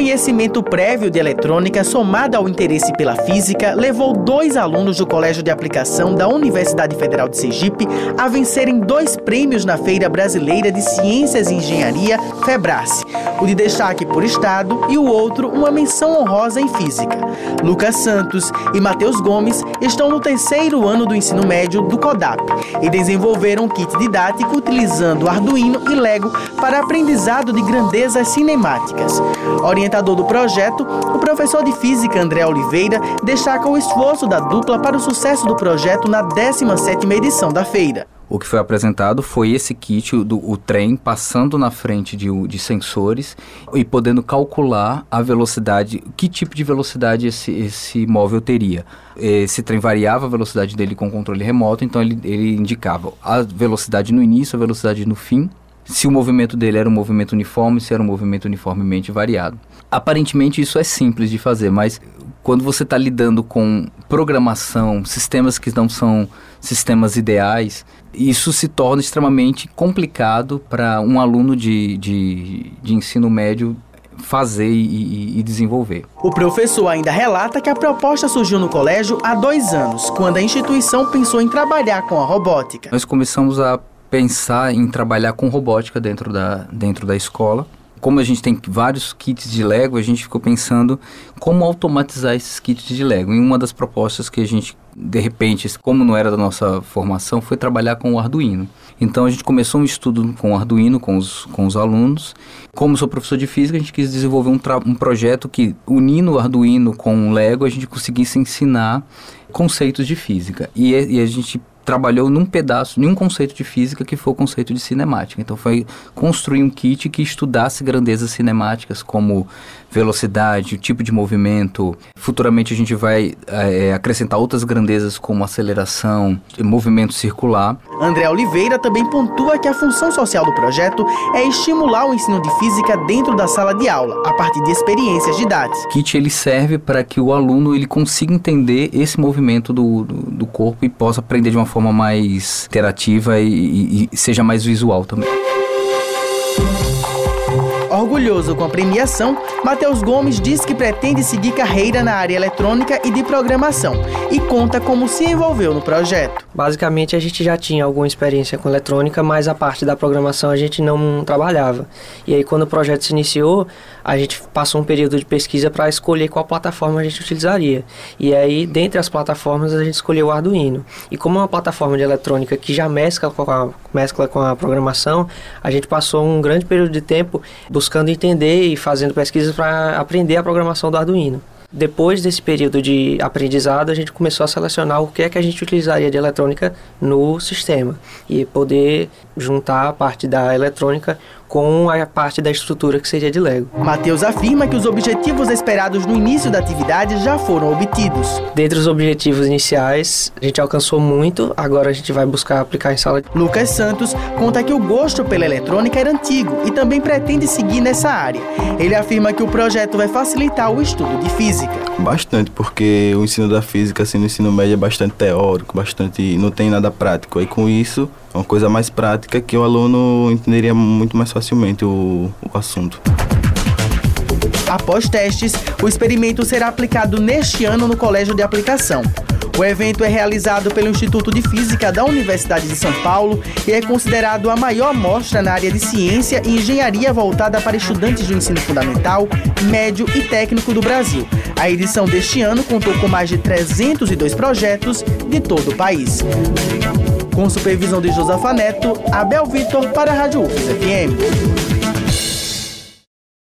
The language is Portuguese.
conhecimento prévio de eletrônica, somado ao interesse pela física, levou dois alunos do Colégio de Aplicação da Universidade Federal de Sergipe a vencerem dois prêmios na Feira Brasileira de Ciências e Engenharia, FEBRACE, o de destaque por estado e o outro uma menção honrosa em física. Lucas Santos e Matheus Gomes estão no terceiro ano do ensino médio do CODAP e desenvolveram um kit didático utilizando Arduino e Lego para aprendizado de grandezas cinemáticas. Orientador do projeto, o professor de física André Oliveira destaca o esforço da dupla para o sucesso do projeto na 17ª edição da feira. O que foi apresentado foi esse kit, do, o trem passando na frente de, de sensores e podendo calcular a velocidade, que tipo de velocidade esse, esse móvel teria. Esse trem variava a velocidade dele com controle remoto, então ele, ele indicava a velocidade no início, a velocidade no fim se o movimento dele era um movimento uniforme, se era um movimento uniformemente variado. Aparentemente isso é simples de fazer, mas quando você está lidando com programação, sistemas que não são sistemas ideais, isso se torna extremamente complicado para um aluno de, de, de ensino médio fazer e, e, desenvolver. O professor ainda relata que a proposta surgiu no colégio há dois anos, quando a instituição pensou em trabalhar com a robótica. Nós começamos a pensar em trabalhar com robótica dentro da, dentro da escola. Como a gente tem vários kits de Lego, a gente ficou pensando como automatizar esses kits de Lego. E uma das propostas que a gente, de repente, como não era da nossa formação, foi trabalhar com o Arduino. Então a gente começou um estudo com o Arduino, com os, com os alunos. Como sou professor de física, a gente quis desenvolver um, um projeto que, unindo o Arduino com o Lego, a gente conseguisse ensinar conceitos de física. E, e a gente trabalhou num pedaço, num conceito de física que foi o conceito de cinemática. Então foi construir um kit que estudasse grandezas cinemáticas como velocidade, o tipo de movimento. Futuramente a gente vai é, acrescentar outras grandezas como aceleração, movimento circular. André Oliveira também pontua que a função social do projeto é estimular o ensino de física dentro da sala de aula, a partir de experiências didáticas. O kit ele serve para que o aluno ele consiga entender esse movimento do, do, do corpo e possa aprender de uma forma mais interativa e, e, e seja mais visual também. Orgulhoso com a premiação, Matheus Gomes diz que pretende seguir carreira na área eletrônica e de programação e conta como se envolveu no projeto. Basicamente, a gente já tinha alguma experiência com eletrônica, mas a parte da programação a gente não trabalhava. E aí, quando o projeto se iniciou, a gente passou um período de pesquisa para escolher qual plataforma a gente utilizaria. E aí, dentre as plataformas, a gente escolheu o Arduino. E como é uma plataforma de eletrônica que já mescla com a, mescla com a programação, a gente passou um grande período de tempo buscando entender e fazendo pesquisas para aprender a programação do Arduino. Depois desse período de aprendizado, a gente começou a selecionar o que é que a gente utilizaria de eletrônica no sistema e poder juntar a parte da eletrônica com a parte da estrutura que seria de Lego. Matheus afirma que os objetivos esperados no início da atividade já foram obtidos. Dentre os objetivos iniciais, a gente alcançou muito, agora a gente vai buscar aplicar em sala. Lucas Santos conta que o gosto pela eletrônica era antigo e também pretende seguir nessa área. Ele afirma que o projeto vai facilitar o estudo de física. Bastante, porque o ensino da física assim, no ensino médio é bastante teórico, bastante não tem nada prático. Aí com isso uma coisa mais prática que o aluno entenderia muito mais facilmente o, o assunto. Após testes, o experimento será aplicado neste ano no Colégio de Aplicação. O evento é realizado pelo Instituto de Física da Universidade de São Paulo e é considerado a maior mostra na área de ciência e engenharia voltada para estudantes do ensino fundamental, médio e técnico do Brasil. A edição deste ano contou com mais de 302 projetos de todo o país. Com supervisão de Josafa Neto, Abel Vitor para a Rádio UFES.